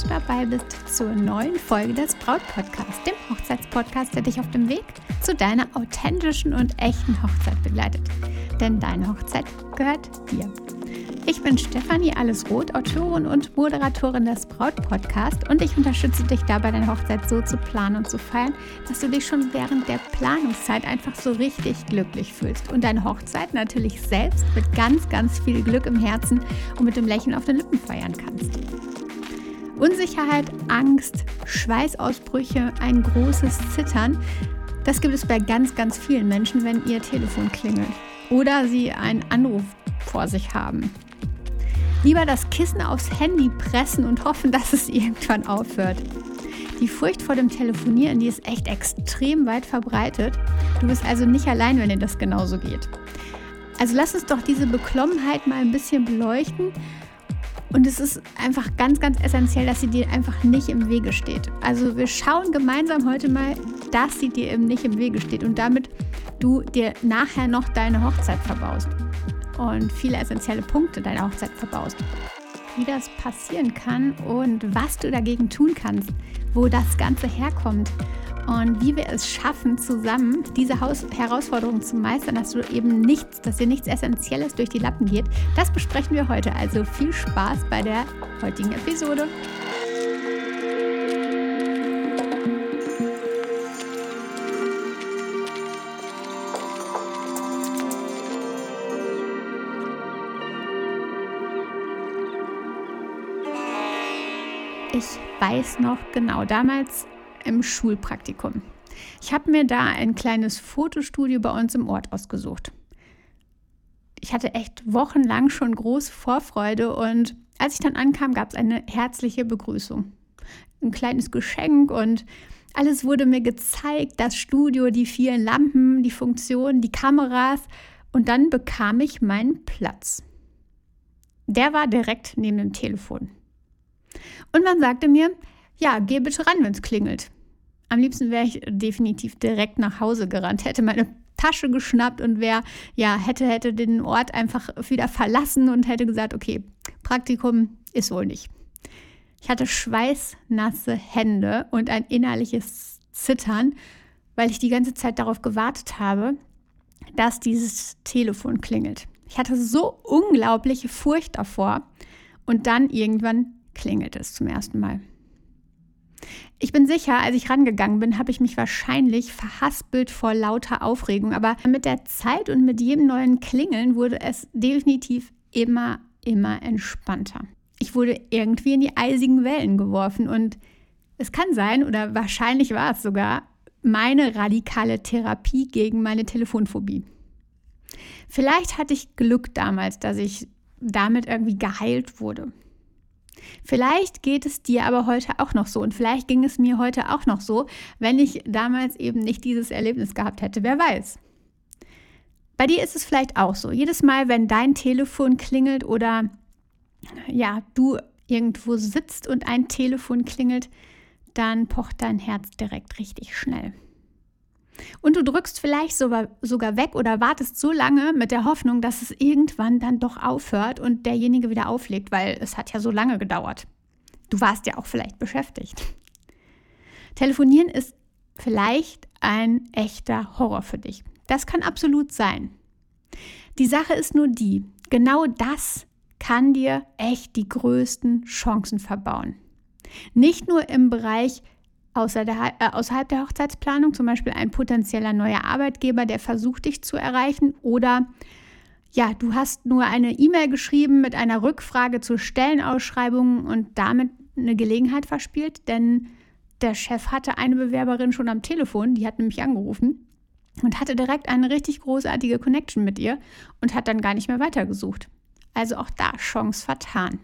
dass du dabei bist zur neuen Folge des Braut-Podcasts, dem Hochzeitspodcast, der dich auf dem Weg zu deiner authentischen und echten Hochzeit begleitet. Denn deine Hochzeit gehört dir. Ich bin Stefanie Allesroth, Autorin und Moderatorin des Braut-Podcasts und ich unterstütze dich dabei, deine Hochzeit so zu planen und zu feiern, dass du dich schon während der Planungszeit einfach so richtig glücklich fühlst und deine Hochzeit natürlich selbst mit ganz, ganz viel Glück im Herzen und mit dem Lächeln auf den Lippen feiern kannst. Unsicherheit, Angst, Schweißausbrüche, ein großes Zittern, das gibt es bei ganz, ganz vielen Menschen, wenn ihr Telefon klingelt oder sie einen Anruf vor sich haben. Lieber das Kissen aufs Handy pressen und hoffen, dass es irgendwann aufhört. Die Furcht vor dem Telefonieren, die ist echt extrem weit verbreitet. Du bist also nicht allein, wenn dir das genauso geht. Also lass uns doch diese Beklommenheit mal ein bisschen beleuchten. Und es ist einfach ganz, ganz essentiell, dass sie dir einfach nicht im Wege steht. Also wir schauen gemeinsam heute mal, dass sie dir eben nicht im Wege steht und damit du dir nachher noch deine Hochzeit verbaust und viele essentielle Punkte deiner Hochzeit verbaust. Wie das passieren kann und was du dagegen tun kannst, wo das Ganze herkommt und wie wir es schaffen, zusammen diese Haus Herausforderung zu meistern, dass du eben nichts, dass dir nichts Essentielles durch die Lappen geht, das besprechen wir heute. Also viel Spaß bei der heutigen Episode. Ich weiß noch genau, damals im Schulpraktikum. Ich habe mir da ein kleines Fotostudio bei uns im Ort ausgesucht. Ich hatte echt wochenlang schon große Vorfreude und als ich dann ankam, gab es eine herzliche Begrüßung. Ein kleines Geschenk und alles wurde mir gezeigt, das Studio, die vielen Lampen, die Funktionen, die Kameras und dann bekam ich meinen Platz. Der war direkt neben dem Telefon. Und man sagte mir, ja, geh bitte ran, wenn es klingelt. Am liebsten wäre ich definitiv direkt nach Hause gerannt, hätte meine Tasche geschnappt und wäre, ja, hätte, hätte den Ort einfach wieder verlassen und hätte gesagt, okay, Praktikum ist wohl nicht. Ich hatte schweißnasse Hände und ein innerliches Zittern, weil ich die ganze Zeit darauf gewartet habe, dass dieses Telefon klingelt. Ich hatte so unglaubliche Furcht davor und dann irgendwann klingelt es zum ersten Mal. Ich bin sicher, als ich rangegangen bin, habe ich mich wahrscheinlich verhaspelt vor lauter Aufregung, aber mit der Zeit und mit jedem neuen Klingeln wurde es definitiv immer, immer entspannter. Ich wurde irgendwie in die eisigen Wellen geworfen und es kann sein, oder wahrscheinlich war es sogar, meine radikale Therapie gegen meine Telefonphobie. Vielleicht hatte ich Glück damals, dass ich damit irgendwie geheilt wurde. Vielleicht geht es dir aber heute auch noch so und vielleicht ging es mir heute auch noch so, wenn ich damals eben nicht dieses Erlebnis gehabt hätte. Wer weiß. Bei dir ist es vielleicht auch so. Jedes Mal, wenn dein Telefon klingelt oder ja, du irgendwo sitzt und ein Telefon klingelt, dann pocht dein Herz direkt richtig schnell. Und du drückst vielleicht sogar, weg oder wartest so lange mit der Hoffnung, dass es irgendwann dann doch aufhört und derjenige wieder auflegt, weil es hat ja so lange gedauert. Du warst ja auch vielleicht beschäftigt. Telefonieren ist vielleicht ein echter Horror für dich. Das kann absolut sein. Die Sache ist nur die, genau das kann dir echt die größten Chancen verbauen. Nicht nur im Bereich äh, außerhalb der Hochzeitsplanung, zum Beispiel ein potenzieller neuer Arbeitgeber, der versucht, dich zu erreichen oder ja, du hast nur eine E-Mail geschrieben mit einer Rückfrage zur Stellenausschreibung und damit eine Gelegenheit verspielt, denn der Chef hatte eine Bewerberin schon am Telefon, die hat nämlich angerufen und hatte direkt eine richtig großartige Connection mit ihr und hat dann gar nicht mehr weitergesucht. Also auch da Chance vertan.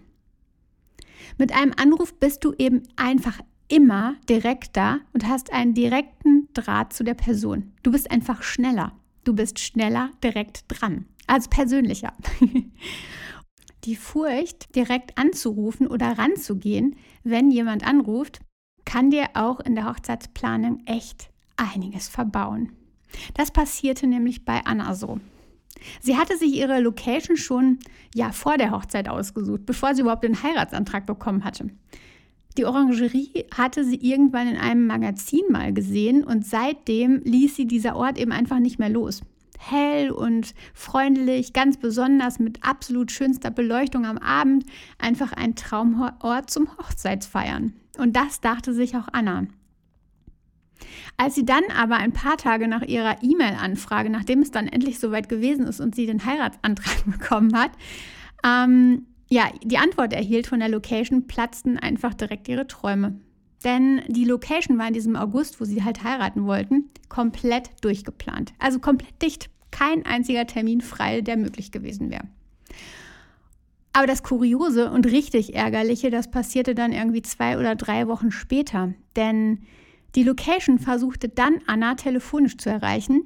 Mit einem Anruf bist du eben einfach immer direkt da und hast einen direkten Draht zu der Person. Du bist einfach schneller. Du bist schneller direkt dran. Also persönlicher. Die Furcht, direkt anzurufen oder ranzugehen, wenn jemand anruft, kann dir auch in der Hochzeitsplanung echt einiges verbauen. Das passierte nämlich bei Anna so. Sie hatte sich ihre Location schon ja vor der Hochzeit ausgesucht, bevor sie überhaupt den Heiratsantrag bekommen hatte. Die Orangerie hatte sie irgendwann in einem Magazin mal gesehen und seitdem ließ sie dieser Ort eben einfach nicht mehr los. Hell und freundlich, ganz besonders mit absolut schönster Beleuchtung am Abend, einfach ein Traumort zum Hochzeitsfeiern. Und das dachte sich auch Anna. Als sie dann aber ein paar Tage nach ihrer E-Mail-Anfrage, nachdem es dann endlich soweit gewesen ist und sie den Heiratsantrag bekommen hat, ähm, ja, die Antwort erhielt von der Location, platzten einfach direkt ihre Träume. Denn die Location war in diesem August, wo sie halt heiraten wollten, komplett durchgeplant. Also komplett dicht. Kein einziger Termin frei, der möglich gewesen wäre. Aber das Kuriose und richtig Ärgerliche, das passierte dann irgendwie zwei oder drei Wochen später. Denn die Location versuchte dann Anna telefonisch zu erreichen,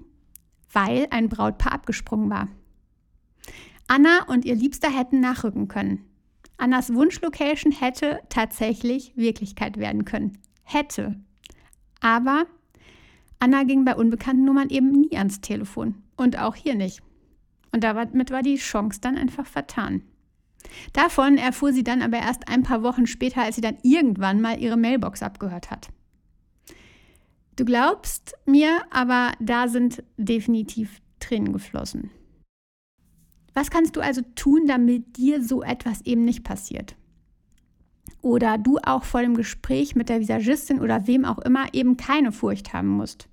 weil ein Brautpaar abgesprungen war. Anna und ihr Liebster hätten nachrücken können. Annas Wunschlocation hätte tatsächlich Wirklichkeit werden können. Hätte. Aber Anna ging bei unbekannten Nummern eben nie ans Telefon. Und auch hier nicht. Und damit war die Chance dann einfach vertan. Davon erfuhr sie dann aber erst ein paar Wochen später, als sie dann irgendwann mal ihre Mailbox abgehört hat. Du glaubst mir, aber da sind definitiv Tränen geflossen. Was kannst du also tun, damit dir so etwas eben nicht passiert? Oder du auch vor dem Gespräch mit der Visagistin oder wem auch immer eben keine Furcht haben musst.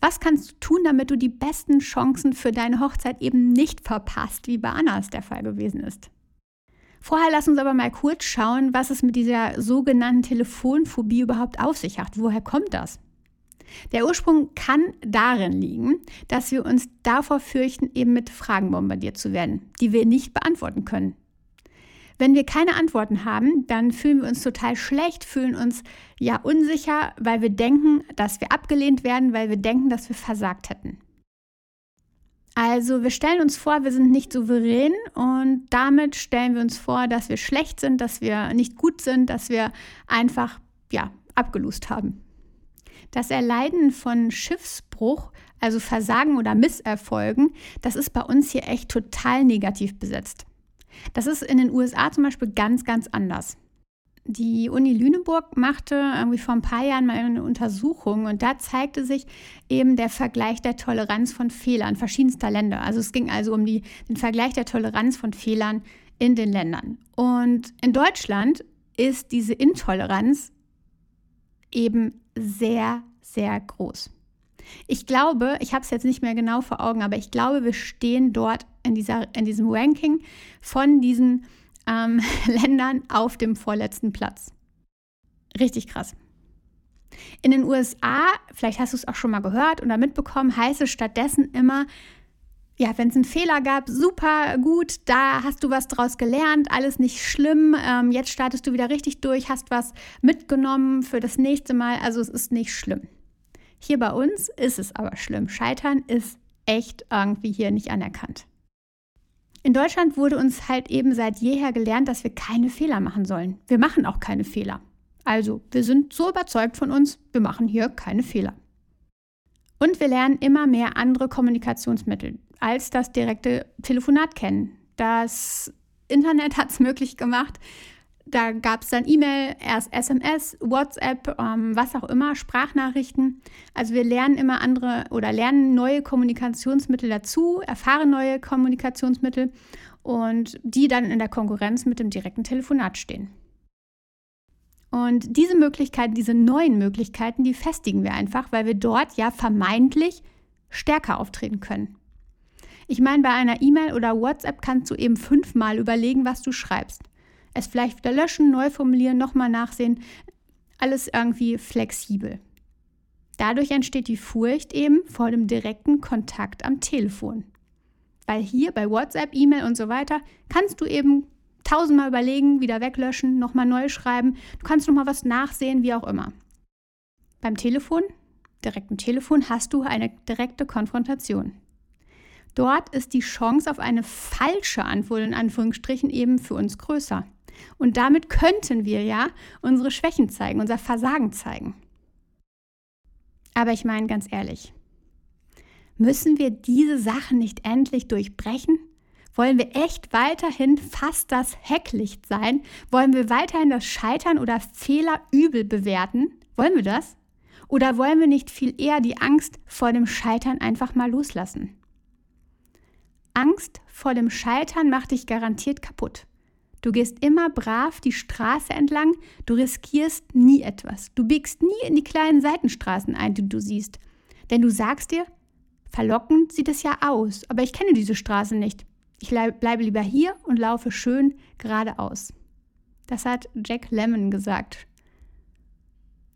Was kannst du tun, damit du die besten Chancen für deine Hochzeit eben nicht verpasst, wie bei Anna es der Fall gewesen ist? Vorher lass uns aber mal kurz schauen, was es mit dieser sogenannten Telefonphobie überhaupt auf sich hat. Woher kommt das? Der Ursprung kann darin liegen, dass wir uns davor fürchten, eben mit Fragen bombardiert zu werden, die wir nicht beantworten können. Wenn wir keine Antworten haben, dann fühlen wir uns total schlecht, fühlen uns ja unsicher, weil wir denken, dass wir abgelehnt werden, weil wir denken, dass wir versagt hätten. Also wir stellen uns vor, wir sind nicht souverän und damit stellen wir uns vor, dass wir schlecht sind, dass wir nicht gut sind, dass wir einfach ja, abgelust haben. Das Erleiden von Schiffsbruch, also Versagen oder Misserfolgen, das ist bei uns hier echt total negativ besetzt. Das ist in den USA zum Beispiel ganz, ganz anders. Die Uni Lüneburg machte irgendwie vor ein paar Jahren mal eine Untersuchung und da zeigte sich eben der Vergleich der Toleranz von Fehlern verschiedenster Länder. Also es ging also um die, den Vergleich der Toleranz von Fehlern in den Ländern. Und in Deutschland ist diese Intoleranz eben sehr, sehr groß. Ich glaube, ich habe es jetzt nicht mehr genau vor Augen, aber ich glaube, wir stehen dort in, dieser, in diesem Ranking von diesen ähm, Ländern auf dem vorletzten Platz. Richtig krass. In den USA, vielleicht hast du es auch schon mal gehört oder mitbekommen, heißt es stattdessen immer, ja, wenn es einen Fehler gab, super gut, da hast du was draus gelernt, alles nicht schlimm, ähm, jetzt startest du wieder richtig durch, hast was mitgenommen für das nächste Mal, also es ist nicht schlimm. Hier bei uns ist es aber schlimm. Scheitern ist echt irgendwie hier nicht anerkannt. In Deutschland wurde uns halt eben seit jeher gelernt, dass wir keine Fehler machen sollen. Wir machen auch keine Fehler. Also, wir sind so überzeugt von uns, wir machen hier keine Fehler. Und wir lernen immer mehr andere Kommunikationsmittel als das direkte Telefonat kennen. Das Internet hat es möglich gemacht, da gab es dann E-Mail, erst SMS, WhatsApp, ähm, was auch immer, Sprachnachrichten. Also wir lernen immer andere oder lernen neue Kommunikationsmittel dazu, erfahren neue Kommunikationsmittel und die dann in der Konkurrenz mit dem direkten Telefonat stehen. Und diese Möglichkeiten, diese neuen Möglichkeiten, die festigen wir einfach, weil wir dort ja vermeintlich stärker auftreten können. Ich meine, bei einer E-Mail oder WhatsApp kannst du eben fünfmal überlegen, was du schreibst es vielleicht wieder löschen, neu formulieren, nochmal nachsehen. Alles irgendwie flexibel. Dadurch entsteht die Furcht eben vor dem direkten Kontakt am Telefon. Weil hier bei WhatsApp, E-Mail und so weiter kannst du eben tausendmal überlegen, wieder weglöschen, nochmal neu schreiben. Du kannst nochmal was nachsehen, wie auch immer. Beim Telefon, direkten Telefon, hast du eine direkte Konfrontation. Dort ist die Chance auf eine falsche Antwort in Anführungsstrichen eben für uns größer. Und damit könnten wir ja unsere Schwächen zeigen, unser Versagen zeigen. Aber ich meine ganz ehrlich, Müssen wir diese Sache nicht endlich durchbrechen? Wollen wir echt weiterhin fast das Hecklicht sein? Wollen wir weiterhin das Scheitern oder Fehler übel bewerten? Wollen wir das? Oder wollen wir nicht viel eher die Angst vor dem Scheitern einfach mal loslassen? Angst vor dem Scheitern macht dich garantiert kaputt. Du gehst immer brav die Straße entlang, du riskierst nie etwas. Du biegst nie in die kleinen Seitenstraßen ein, die du siehst. Denn du sagst dir, verlockend sieht es ja aus, aber ich kenne diese Straße nicht. Ich bleibe lieber hier und laufe schön geradeaus. Das hat Jack Lemmon gesagt.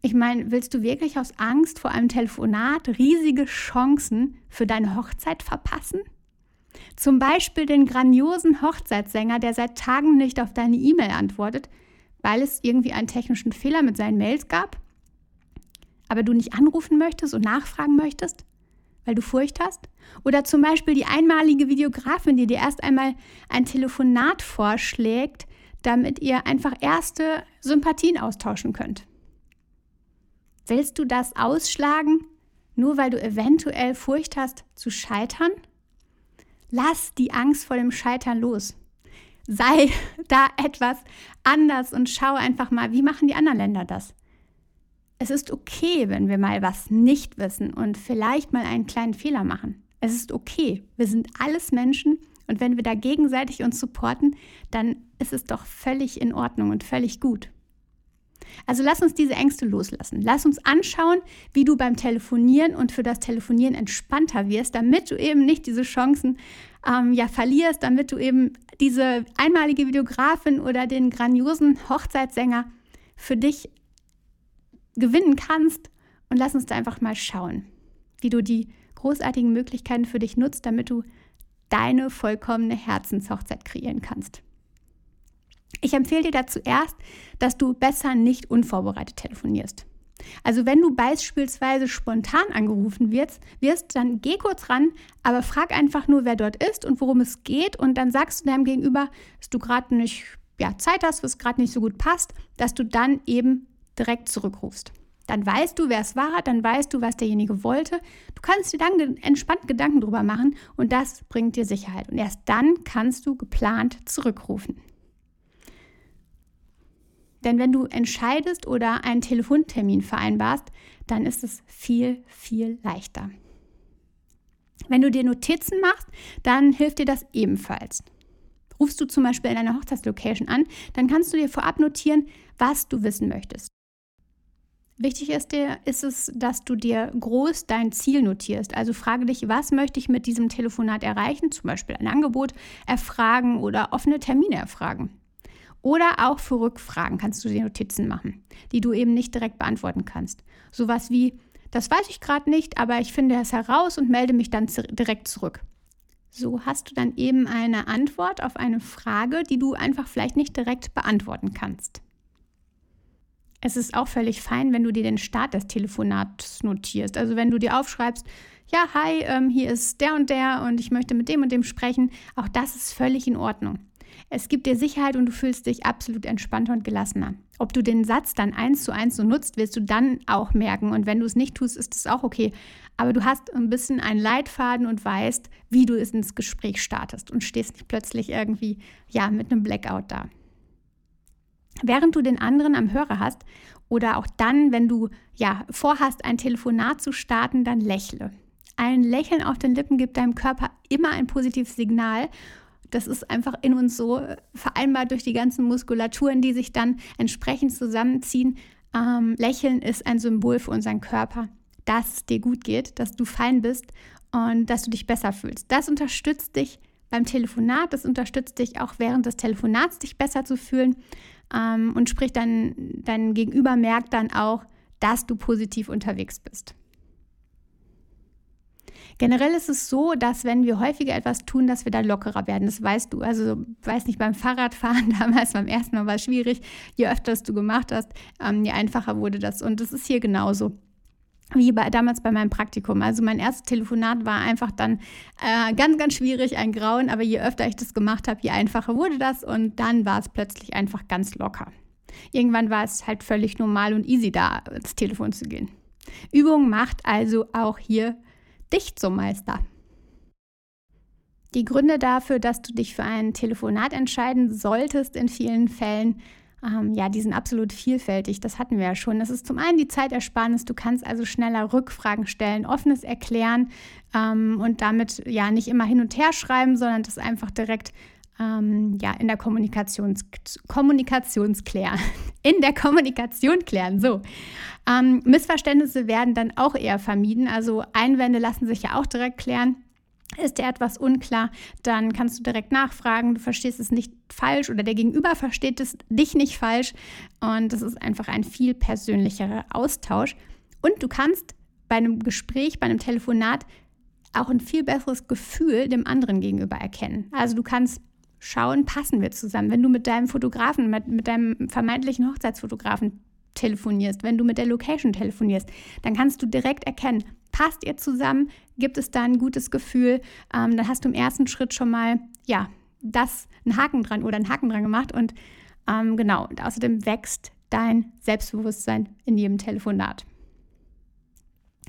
Ich meine, willst du wirklich aus Angst vor einem Telefonat riesige Chancen für deine Hochzeit verpassen? Zum Beispiel den grandiosen Hochzeitssänger, der seit Tagen nicht auf deine E-Mail antwortet, weil es irgendwie einen technischen Fehler mit seinen Mails gab? Aber du nicht anrufen möchtest und nachfragen möchtest? weil du Furcht hast? Oder zum Beispiel die einmalige Videografin, die dir erst einmal ein Telefonat vorschlägt, damit ihr einfach erste Sympathien austauschen könnt. Willst du das ausschlagen, nur weil du eventuell Furcht hast zu scheitern? Lass die Angst vor dem Scheitern los. Sei da etwas anders und schau einfach mal, wie machen die anderen Länder das? Es ist okay, wenn wir mal was nicht wissen und vielleicht mal einen kleinen Fehler machen. Es ist okay. Wir sind alles Menschen und wenn wir da gegenseitig uns supporten, dann ist es doch völlig in Ordnung und völlig gut. Also lass uns diese Ängste loslassen. Lass uns anschauen, wie du beim Telefonieren und für das Telefonieren entspannter wirst, damit du eben nicht diese Chancen ähm, ja verlierst, damit du eben diese einmalige Videografin oder den grandiosen Hochzeitssänger für dich gewinnen kannst. Und lass uns da einfach mal schauen, wie du die großartigen Möglichkeiten für dich nutzt, damit du deine vollkommene Herzenshochzeit kreieren kannst. Ich empfehle dir dazu erst, dass du besser nicht unvorbereitet telefonierst. Also wenn du beispielsweise spontan angerufen wirst, wirst, dann geh kurz ran, aber frag einfach nur, wer dort ist und worum es geht und dann sagst du deinem Gegenüber, dass du gerade nicht ja, Zeit hast, was gerade nicht so gut passt, dass du dann eben direkt zurückrufst. Dann weißt du, wer es war, dann weißt du, was derjenige wollte. Du kannst dir dann entspannt Gedanken drüber machen und das bringt dir Sicherheit. Und erst dann kannst du geplant zurückrufen. Denn wenn du entscheidest oder einen Telefontermin vereinbarst, dann ist es viel, viel leichter. Wenn du dir Notizen machst, dann hilft dir das ebenfalls. Rufst du zum Beispiel in einer Hochzeitslocation an, dann kannst du dir vorab notieren, was du wissen möchtest. Wichtig ist dir, ist es, dass du dir groß dein Ziel notierst. Also frage dich, was möchte ich mit diesem Telefonat erreichen? Zum Beispiel ein Angebot erfragen oder offene Termine erfragen. Oder auch für Rückfragen kannst du dir Notizen machen, die du eben nicht direkt beantworten kannst. Sowas wie, das weiß ich gerade nicht, aber ich finde es heraus und melde mich dann direkt zurück. So hast du dann eben eine Antwort auf eine Frage, die du einfach vielleicht nicht direkt beantworten kannst. Es ist auch völlig fein, wenn du dir den Start des Telefonats notierst. Also wenn du dir aufschreibst, ja, hi, ähm, hier ist der und der und ich möchte mit dem und dem sprechen. Auch das ist völlig in Ordnung. Es gibt dir Sicherheit und du fühlst dich absolut entspannter und gelassener. Ob du den Satz dann eins zu eins so nutzt, wirst du dann auch merken. Und wenn du es nicht tust, ist es auch okay. Aber du hast ein bisschen einen Leitfaden und weißt, wie du es ins Gespräch startest und stehst nicht plötzlich irgendwie ja mit einem Blackout da. Während du den anderen am Hörer hast oder auch dann, wenn du ja vorhast, ein Telefonat zu starten, dann lächle. Ein Lächeln auf den Lippen gibt deinem Körper immer ein positives Signal. Das ist einfach in uns so vereinbart durch die ganzen Muskulaturen, die sich dann entsprechend zusammenziehen. Ähm, Lächeln ist ein Symbol für unseren Körper, dass es dir gut geht, dass du fein bist und dass du dich besser fühlst. Das unterstützt dich beim Telefonat, das unterstützt dich auch während des Telefonats, dich besser zu fühlen ähm, und sprich dann, dein Gegenüber merkt dann auch, dass du positiv unterwegs bist. Generell ist es so, dass wenn wir häufiger etwas tun, dass wir da lockerer werden. Das weißt du. Also, weiß nicht, beim Fahrradfahren damals, beim ersten Mal war es schwierig. Je öfter du gemacht hast, ähm, je einfacher wurde das. Und das ist hier genauso wie bei, damals bei meinem Praktikum. Also mein erstes Telefonat war einfach dann äh, ganz, ganz schwierig, ein Grauen, aber je öfter ich das gemacht habe, je einfacher wurde das und dann war es plötzlich einfach ganz locker. Irgendwann war es halt völlig normal und easy, da ins Telefon zu gehen. Übung macht also auch hier dich zum Meister. Die Gründe dafür, dass du dich für ein Telefonat entscheiden solltest in vielen Fällen, ähm, ja, die sind absolut vielfältig. Das hatten wir ja schon. Das ist zum einen die Zeitersparnis. Du kannst also schneller Rückfragen stellen, offenes erklären ähm, und damit ja nicht immer hin und her schreiben, sondern das einfach direkt ähm, ja, in der Kommunikations Kommunikationsklären. In der Kommunikation klären. So. Ähm, Missverständnisse werden dann auch eher vermieden. Also Einwände lassen sich ja auch direkt klären. Ist dir etwas unklar, dann kannst du direkt nachfragen. Du verstehst es nicht falsch oder der Gegenüber versteht es dich nicht falsch. Und das ist einfach ein viel persönlicherer Austausch. Und du kannst bei einem Gespräch, bei einem Telefonat auch ein viel besseres Gefühl dem anderen gegenüber erkennen. Also du kannst schauen, passen wir zusammen. Wenn du mit deinem Fotografen, mit, mit deinem vermeintlichen Hochzeitsfotografen telefonierst, wenn du mit der Location telefonierst, dann kannst du direkt erkennen, passt ihr zusammen, gibt es da ein gutes Gefühl, ähm, dann hast du im ersten Schritt schon mal, ja, das, einen Haken dran oder einen Haken dran gemacht und ähm, genau, und außerdem wächst dein Selbstbewusstsein in jedem Telefonat.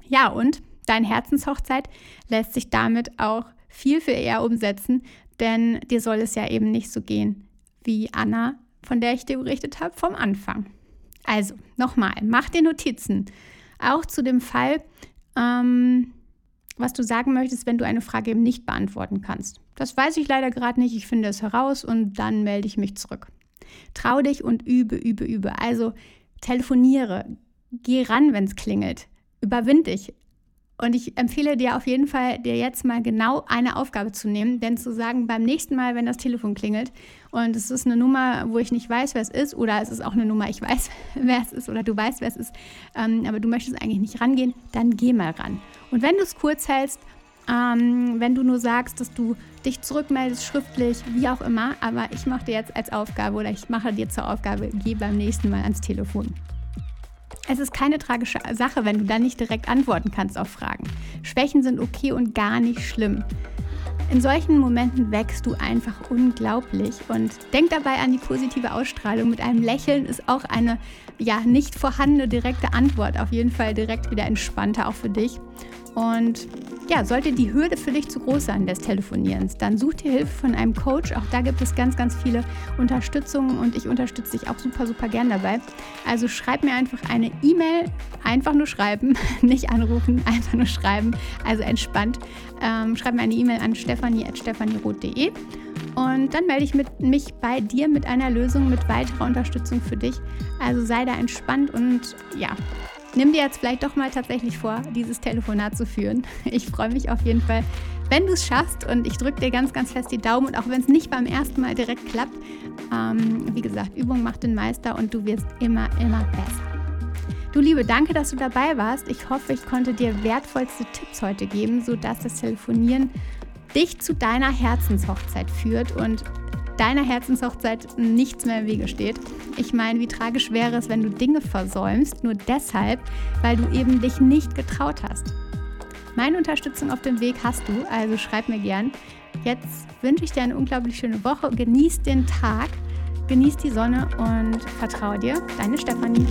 Ja, und deine Herzenshochzeit lässt sich damit auch viel, viel eher umsetzen, denn dir soll es ja eben nicht so gehen wie Anna, von der ich dir berichtet habe, vom Anfang. Also, nochmal, mach dir Notizen. Auch zu dem Fall, ähm, was du sagen möchtest, wenn du eine Frage eben nicht beantworten kannst. Das weiß ich leider gerade nicht. Ich finde es heraus und dann melde ich mich zurück. Trau dich und übe, übe, übe. Also telefoniere, geh ran, wenn es klingelt. Überwind dich. Und ich empfehle dir auf jeden Fall, dir jetzt mal genau eine Aufgabe zu nehmen, denn zu sagen, beim nächsten Mal, wenn das Telefon klingelt und es ist eine Nummer, wo ich nicht weiß, wer es ist, oder es ist auch eine Nummer, ich weiß, wer es ist, oder du weißt, wer es ist, ähm, aber du möchtest eigentlich nicht rangehen, dann geh mal ran. Und wenn du es kurz hältst, ähm, wenn du nur sagst, dass du dich zurückmeldest, schriftlich, wie auch immer, aber ich mache dir jetzt als Aufgabe oder ich mache dir zur Aufgabe, geh beim nächsten Mal ans Telefon. Es ist keine tragische Sache, wenn du dann nicht direkt antworten kannst auf Fragen. Schwächen sind okay und gar nicht schlimm. In solchen Momenten wächst du einfach unglaublich und denk dabei an die positive Ausstrahlung. Mit einem Lächeln ist auch eine ja nicht vorhandene direkte Antwort auf jeden Fall direkt wieder entspannter auch für dich. Und ja, sollte die Hürde für dich zu groß sein des Telefonierens, dann such dir Hilfe von einem Coach. Auch da gibt es ganz, ganz viele Unterstützungen und ich unterstütze dich auch super, super gern dabei. Also schreib mir einfach eine E-Mail, einfach nur schreiben, nicht anrufen, einfach nur schreiben. Also entspannt. Ähm, schreib mir eine E-Mail an stefanie.stefanieroth.de und dann melde ich mit, mich bei dir mit einer Lösung, mit weiterer Unterstützung für dich. Also sei da entspannt und ja, nimm dir jetzt vielleicht doch mal tatsächlich vor, dieses Telefonat zu führen. Ich freue mich auf jeden Fall, wenn du es schaffst und ich drücke dir ganz, ganz fest die Daumen und auch wenn es nicht beim ersten Mal direkt klappt, ähm, wie gesagt, Übung macht den Meister und du wirst immer, immer besser. Du Liebe, danke, dass du dabei warst. Ich hoffe, ich konnte dir wertvollste Tipps heute geben, sodass das Telefonieren dich zu deiner Herzenshochzeit führt und deiner Herzenshochzeit nichts mehr im Wege steht. Ich meine, wie tragisch wäre es, wenn du Dinge versäumst, nur deshalb, weil du eben dich nicht getraut hast. Meine Unterstützung auf dem Weg hast du, also schreib mir gern. Jetzt wünsche ich dir eine unglaublich schöne Woche. Genieß den Tag, genieß die Sonne und vertraue dir. Deine Stefanie.